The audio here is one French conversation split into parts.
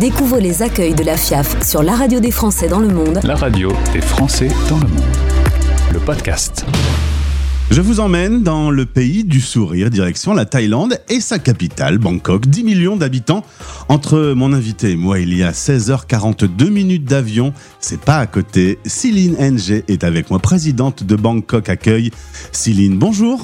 Découvre les accueils de la FIAF sur la radio des Français dans le monde. La radio des Français dans le monde. Le podcast. Je vous emmène dans le pays du sourire, direction la Thaïlande et sa capitale, Bangkok. 10 millions d'habitants. Entre mon invité et moi, il y a 16h42 minutes d'avion. C'est pas à côté. Céline NG est avec moi, présidente de Bangkok Accueil. Céline, bonjour.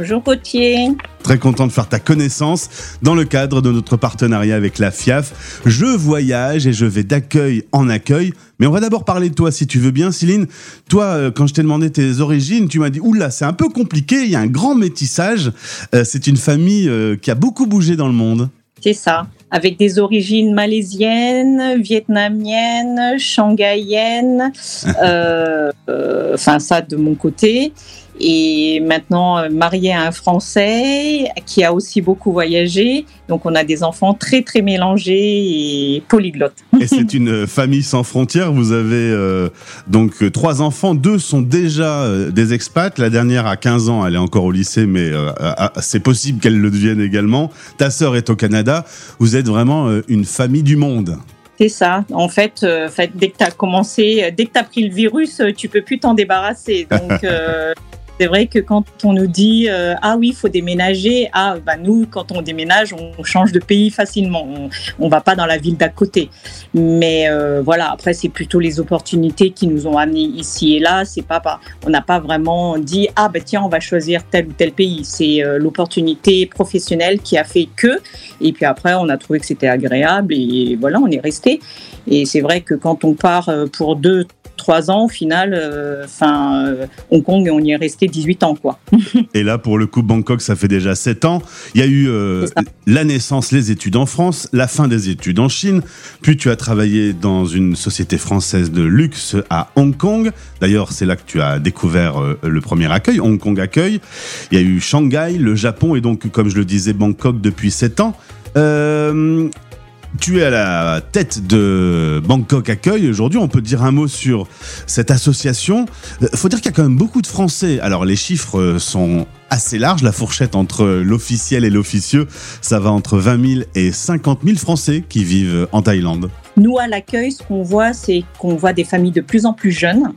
Bonjour Gauthier. Très content de faire ta connaissance dans le cadre de notre partenariat avec la FIAF. Je voyage et je vais d'accueil en accueil. Mais on va d'abord parler de toi si tu veux bien, Céline. Toi, euh, quand je t'ai demandé tes origines, tu m'as dit Oula, c'est un peu compliqué, il y a un grand métissage. Euh, c'est une famille euh, qui a beaucoup bougé dans le monde. C'est ça, avec des origines malaisiennes, vietnamiennes, shanghaïennes, enfin ça de mon côté et maintenant euh, marié à un Français qui a aussi beaucoup voyagé. Donc on a des enfants très très mélangés et polyglottes. Et c'est une famille sans frontières. Vous avez euh, donc trois enfants, deux sont déjà euh, des expats. La dernière a 15 ans, elle est encore au lycée, mais c'est possible qu'elle le devienne également. Ta sœur est au Canada. Vous êtes vraiment une famille du monde. C'est ça. En fait, fait, dès que tu as commencé, dès que tu as pris le virus, tu peux plus t'en débarrasser. Donc, c'est vrai que quand on nous dit euh, ah oui, il faut déménager, ah bah nous quand on déménage, on change de pays facilement. On, ne va pas dans la ville d'à côté. Mais euh, voilà, après c'est plutôt les opportunités qui nous ont amenés ici et là. C'est pas, pas on n'a pas vraiment dit ah bah tiens on va choisir tel ou tel pays. C'est euh, l'opportunité professionnelle qui a fait que. Et puis après on a trouvé que c'était agréable et voilà on est resté. Et c'est vrai que quand on part pour deux trois ans, au final, euh, enfin, euh, Hong Kong, on y est resté 18 ans, quoi. Et là, pour le coup, Bangkok, ça fait déjà 7 ans. Il y a eu euh, la naissance, les études en France, la fin des études en Chine, puis tu as travaillé dans une société française de luxe à Hong Kong. D'ailleurs, c'est là que tu as découvert le premier accueil, Hong Kong Accueil. Il y a eu Shanghai, le Japon, et donc, comme je le disais, Bangkok depuis 7 ans. Euh, tu es à la tête de Bangkok Accueil. Aujourd'hui, on peut dire un mot sur cette association. Il euh, faut dire qu'il y a quand même beaucoup de Français. Alors, les chiffres euh, sont assez larges. La fourchette entre l'officiel et l'officieux, ça va entre 20 000 et 50 000 Français qui vivent en Thaïlande. Nous, à l'accueil, ce qu'on voit, c'est qu'on voit des familles de plus en plus jeunes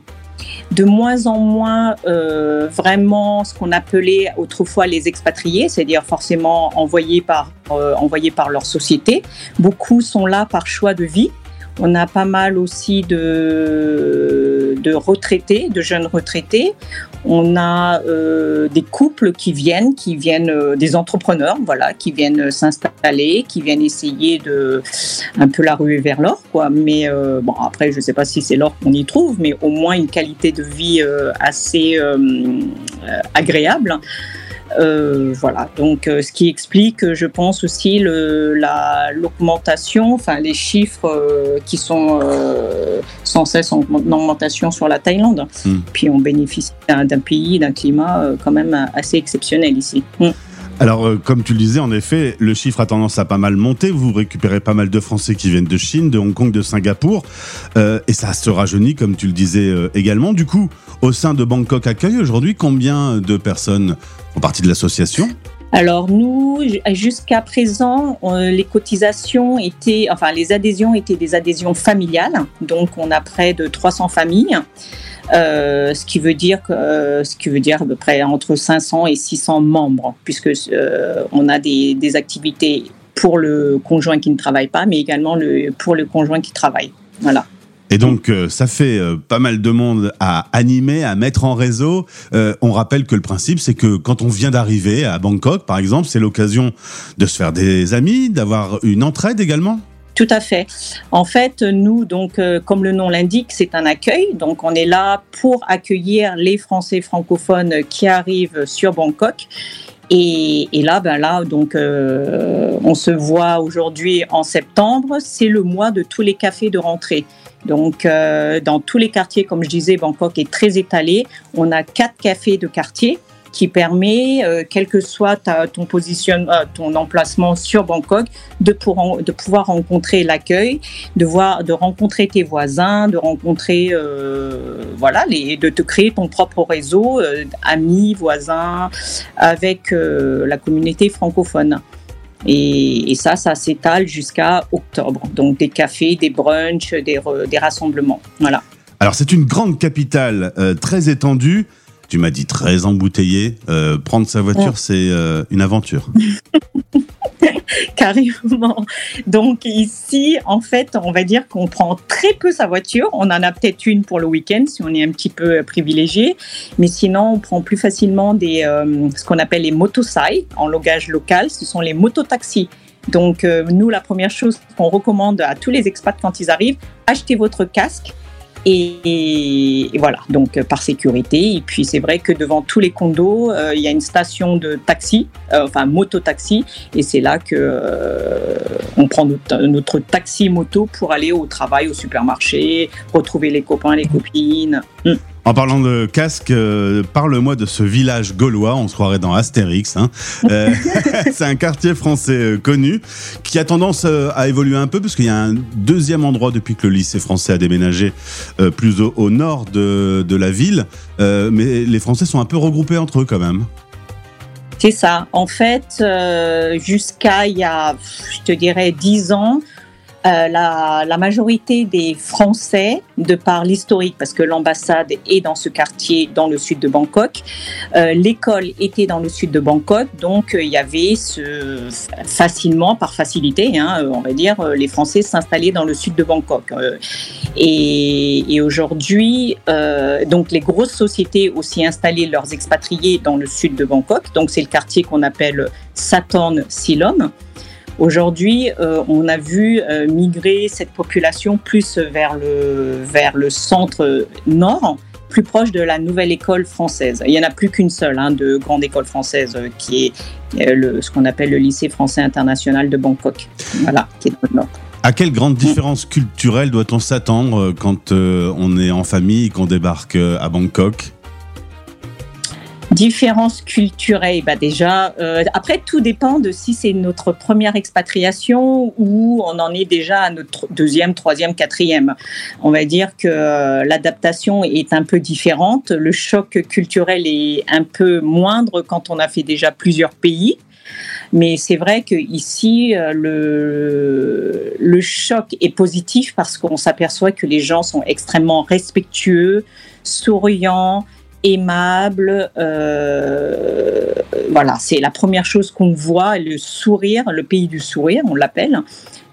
de moins en moins euh, vraiment ce qu'on appelait autrefois les expatriés, c'est-à-dire forcément envoyés par, euh, envoyés par leur société. Beaucoup sont là par choix de vie. On a pas mal aussi de, de retraités, de jeunes retraités. On a euh, des couples qui viennent, qui viennent, euh, des entrepreneurs, voilà, qui viennent s'installer, qui viennent essayer de un peu la ruer vers l'or, quoi. Mais euh, bon, après, je ne sais pas si c'est l'or qu'on y trouve, mais au moins une qualité de vie assez agréable. Euh, voilà, donc euh, ce qui explique, je pense aussi l'augmentation, enfin les chiffres euh, qui sont sans cesse en augmentation sur la Thaïlande. Hmm. Puis on bénéficie d'un pays, d'un climat quand même assez exceptionnel ici. Hmm. Alors, comme tu le disais, en effet, le chiffre a tendance à pas mal monter. Vous récupérez pas mal de Français qui viennent de Chine, de Hong Kong, de Singapour. et ça se rajeunit, comme tu le disais également. Du coup, au sein de Bangkok Accueil, aujourd'hui, combien de personnes font partie de l'association? Alors nous, jusqu'à présent, les cotisations étaient, enfin les adhésions étaient des adhésions familiales, donc on a près de 300 familles, euh, ce qui veut dire que, euh, ce qui veut dire à peu près entre 500 et 600 membres, puisque euh, on a des, activités pour le conjoint qui ne travaille pas, mais également le, pour le conjoint qui travaille. Voilà. Et donc, ça fait pas mal de monde à animer, à mettre en réseau. On rappelle que le principe, c'est que quand on vient d'arriver à Bangkok, par exemple, c'est l'occasion de se faire des amis, d'avoir une entraide également. Tout à fait. En fait, nous, donc, comme le nom l'indique, c'est un accueil. Donc, on est là pour accueillir les Français francophones qui arrivent sur Bangkok. Et, là, ben là, donc, on se voit aujourd'hui en septembre. C'est le mois de tous les cafés de rentrée. Donc, euh, dans tous les quartiers, comme je disais, Bangkok est très étalé. On a quatre cafés de quartier qui permet, euh, quel que soit ton position, euh, ton emplacement sur Bangkok, de, pouvoir rencontrer l'accueil, de voir, de rencontrer tes voisins, de rencontrer, voilà, les, de te créer ton propre réseau, amis, voisins, avec la communauté francophone. Et, ça, ça s'étale jusqu'à octobre. Donc des cafés, des brunchs, des, rassemblements. Voilà. Alors c'est une grande capitale euh, très étendue. Tu m'as dit très embouteillée. Euh, prendre sa voiture, c'est euh, une aventure. Carrément. Donc ici, en fait, on va dire qu'on prend très peu sa voiture. On en a peut-être une pour le week-end si on est un petit peu privilégié. Mais sinon, on prend plus facilement des, ce qu'on appelle les motosai en langage local. Ce sont les mototaxis. Donc nous, la première chose qu'on recommande à tous les expats quand ils arrivent, achetez votre casque et, voilà, donc euh, par sécurité. Et puis c'est vrai que devant tous les condos, euh, il y a une station de taxi, euh, enfin moto-taxi, et c'est là que on prend notre, taxi moto pour aller au travail, au supermarché, retrouver les copains, les copines. Hmm. En parlant de casque, euh, parle-moi de ce village gaulois, on se croirait dans Astérix. Hein. Euh, c'est un quartier français euh, connu qui a tendance à évoluer un peu parce qu'il y a un deuxième endroit depuis que le lycée français a déménagé plus au, nord de, de, la ville. mais les Français sont un peu regroupés entre eux quand même. C'est ça. En fait, jusqu'à il y a, je te dirais, dix ans, euh, la, majorité des Français, de par l'historique, parce que l'ambassade est dans ce quartier, dans le sud de Bangkok, euh, l'école était dans le sud de Bangkok, donc euh, il y avait ce, facilement, par facilité, hein, on va dire, les Français s'installaient dans le sud de Bangkok. et, et aujourd'hui, donc les grosses sociétés aussi installaient leurs expatriés dans le sud de Bangkok, donc c'est le quartier qu'on appelle Saturn Silom. Aujourd'hui, euh, on a vu euh, migrer cette population plus vers le, vers le centre nord, plus proche de la nouvelle école française. Il n'y en a plus qu'une seule hein, de grande école française euh, qui est le, ce qu'on appelle le lycée français international de Bangkok, voilà. À quelle grande différence culturelle doit-on s'attendre quand on est en famille et qu'on débarque à Bangkok? Différences culturelles, bah déjà, euh, après tout dépend de si c'est notre première expatriation ou on en est déjà à notre deuxième, troisième, quatrième. On va dire que l'adaptation est un peu différente, le choc culturel est un peu moindre quand on a fait déjà plusieurs pays. Mais c'est vrai qu'ici, euh, le, le choc est positif parce qu'on s'aperçoit que les gens sont extrêmement respectueux, souriants, aimable. Euh, voilà, c'est la première chose qu'on voit, le sourire, le pays du sourire, on l'appelle.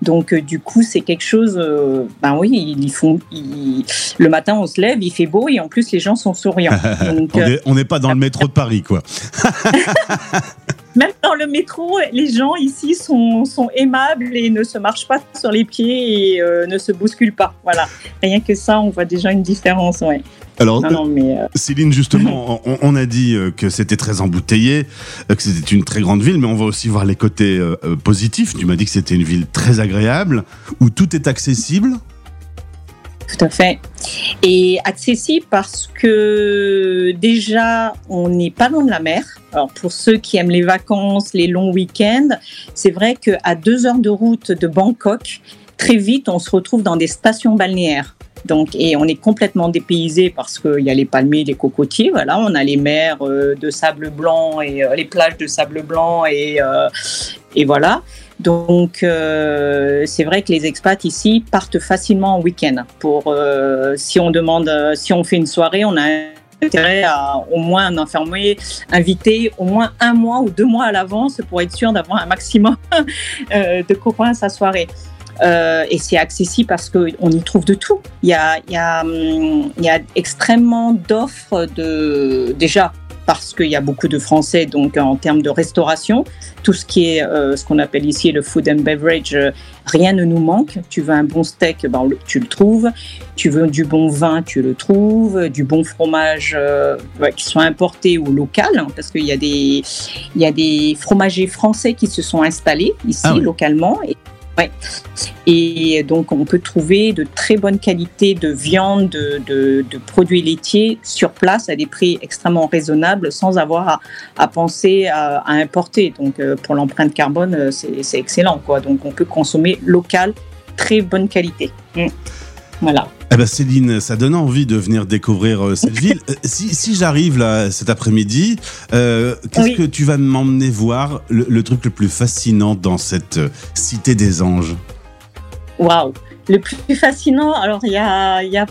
Donc euh, du coup, c'est quelque chose. Euh, ben oui, ils font. le matin, on se lève, il fait beau et en plus les gens sont souriants. on n'est pas dans le métro de Paris, quoi. Même dans le métro, les gens ici sont, sont, aimables et ne se marchent pas sur les pieds et ne se bousculent pas. Voilà. Rien que ça, on voit déjà une différence. Ouais. Alors, euh, Céline, justement, on, a dit euh, que c'était très embouteillé, euh, que c'était une très grande ville, mais on va aussi voir les côtés positifs. Tu m'as dit que c'était une ville très agréable, où tout est accessible. Tout à fait. Et accessible parce que déjà, on n'est pas dans la mer. Alors pour ceux qui aiment les vacances, les longs week-ends, c'est vrai qu'à deux heures de route de Bangkok, très vite, on se retrouve dans des stations balnéaires. Donc, et on est complètement dépaysé parce qu'il y a les palmiers, les cocotiers. Voilà, on a les mers euh, de sable blanc et euh, les plages de sable blanc et, euh, et voilà. Donc, c'est vrai que les expats ici partent facilement en week-end. Pour si on demande, si on fait une soirée, on a intérêt à au moins un infirmier invité au moins un mois ou deux mois à l'avance pour être sûr d'avoir un maximum de copains à sa soirée. Euh, et c'est accessible parce qu'on y trouve de tout. Il y a, y a, hum, il y a extrêmement d'offres de déjà parce qu'il y a beaucoup de Français, donc en termes de restauration, tout ce qui est euh, ce qu'on appelle ici le food and beverage, euh, rien ne nous manque. Tu veux un bon steak, ben, tu le trouves. Tu veux du bon vin, tu le trouves. Du bon fromage qui soit importé ou local, hein, parce qu'il y a des il y a des fromagers français qui se sont installés ici ah localement et et donc, on peut trouver de très bonnes qualités de viande, de, produits laitiers sur place à des prix extrêmement raisonnables sans avoir à, penser à, importer. Donc, euh, pour l'empreinte carbone, euh, c'est excellent. Quoi. Donc, on peut consommer local, très bonne qualité. Mm. Voilà. Eh ben Céline, ça donne envie de venir découvrir euh, cette ville. Euh, si, si j'arrive là cet après-midi, euh, qu'est-ce Oui. que tu vas m'emmener voir le, le truc le plus fascinant dans cette cité des anges? Waouh. Le plus fascinant, alors il y a, il y a-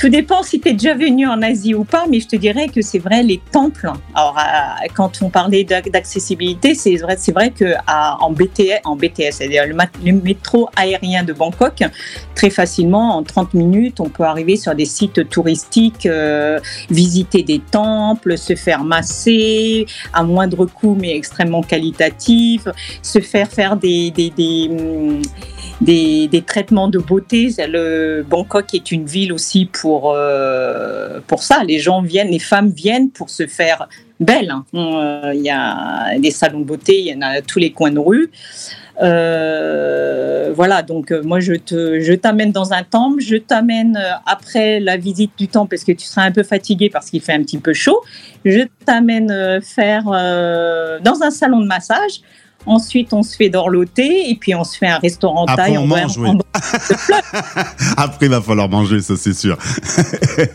Tout dépend si tu es déjà venu en Asie ou pas, mais je te dirais que c'est vrai, les temples. Alors, euh, quand on parlait d'ac- d'accessibilité, c'est vrai, que en BTS, en BTS c'est-à-dire le métro aérien de Bangkok, très facilement, en 30 minutes, on peut arriver sur des sites touristiques, euh, visiter des temples, se faire masser à moindre coût, mais extrêmement qualitatif, se faire faire des, des, des, hum, des, des traitements de beauté. Bangkok est une ville aussi pour, euh, pour ça. Les gens viennent, les femmes viennent pour se faire belles. hein. Euh, Il y a des salons de beauté, il y en a tous les coins de rue. Euh, voilà, donc moi je te, je t'amène dans un temple, je t'amène après la visite du temple parce que tu seras un peu fatigué parce qu'il fait un petit peu chaud. Je t'amène faire dans un salon de massage. Ensuite, on se fait dorloter et puis on se fait un restaurant Après, taille. on va- mange, oui. Après, il va falloir manger, ça c'est sûr.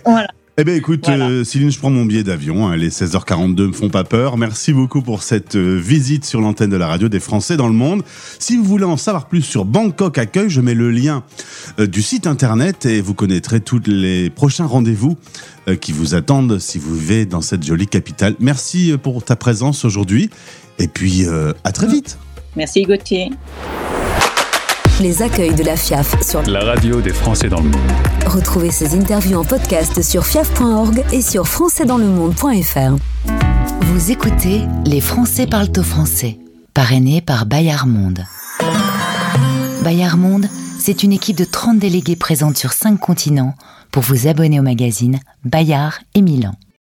Voilà. Eh bien écoute, Voilà. euh, Céline, je prends mon billet d'avion. hein, les 16h42 me font pas peur. Merci beaucoup pour cette euh, visite sur l'antenne de la radio des Français dans le monde. Si vous voulez en savoir plus sur Bangkok Accueil, je mets le lien euh, du site internet et vous connaîtrez tous les prochains rendez-vous qui vous attendent si vous vivez dans cette jolie capitale. Merci pour ta présence aujourd'hui et puis à très vite. Merci Gauthier. Les accueils de la FIAF sur La radio des Français dans le monde. Retrouvez ces interviews en podcast sur fiaf.org et sur françaisdanslemonde.fr. Vous écoutez Les Français parlent au français, parrainé par Bayard Monde. Bayard Monde, c'est une équipe de 30 délégués présentes sur 5 continents pour vous abonner au magazine Bayard et Milan.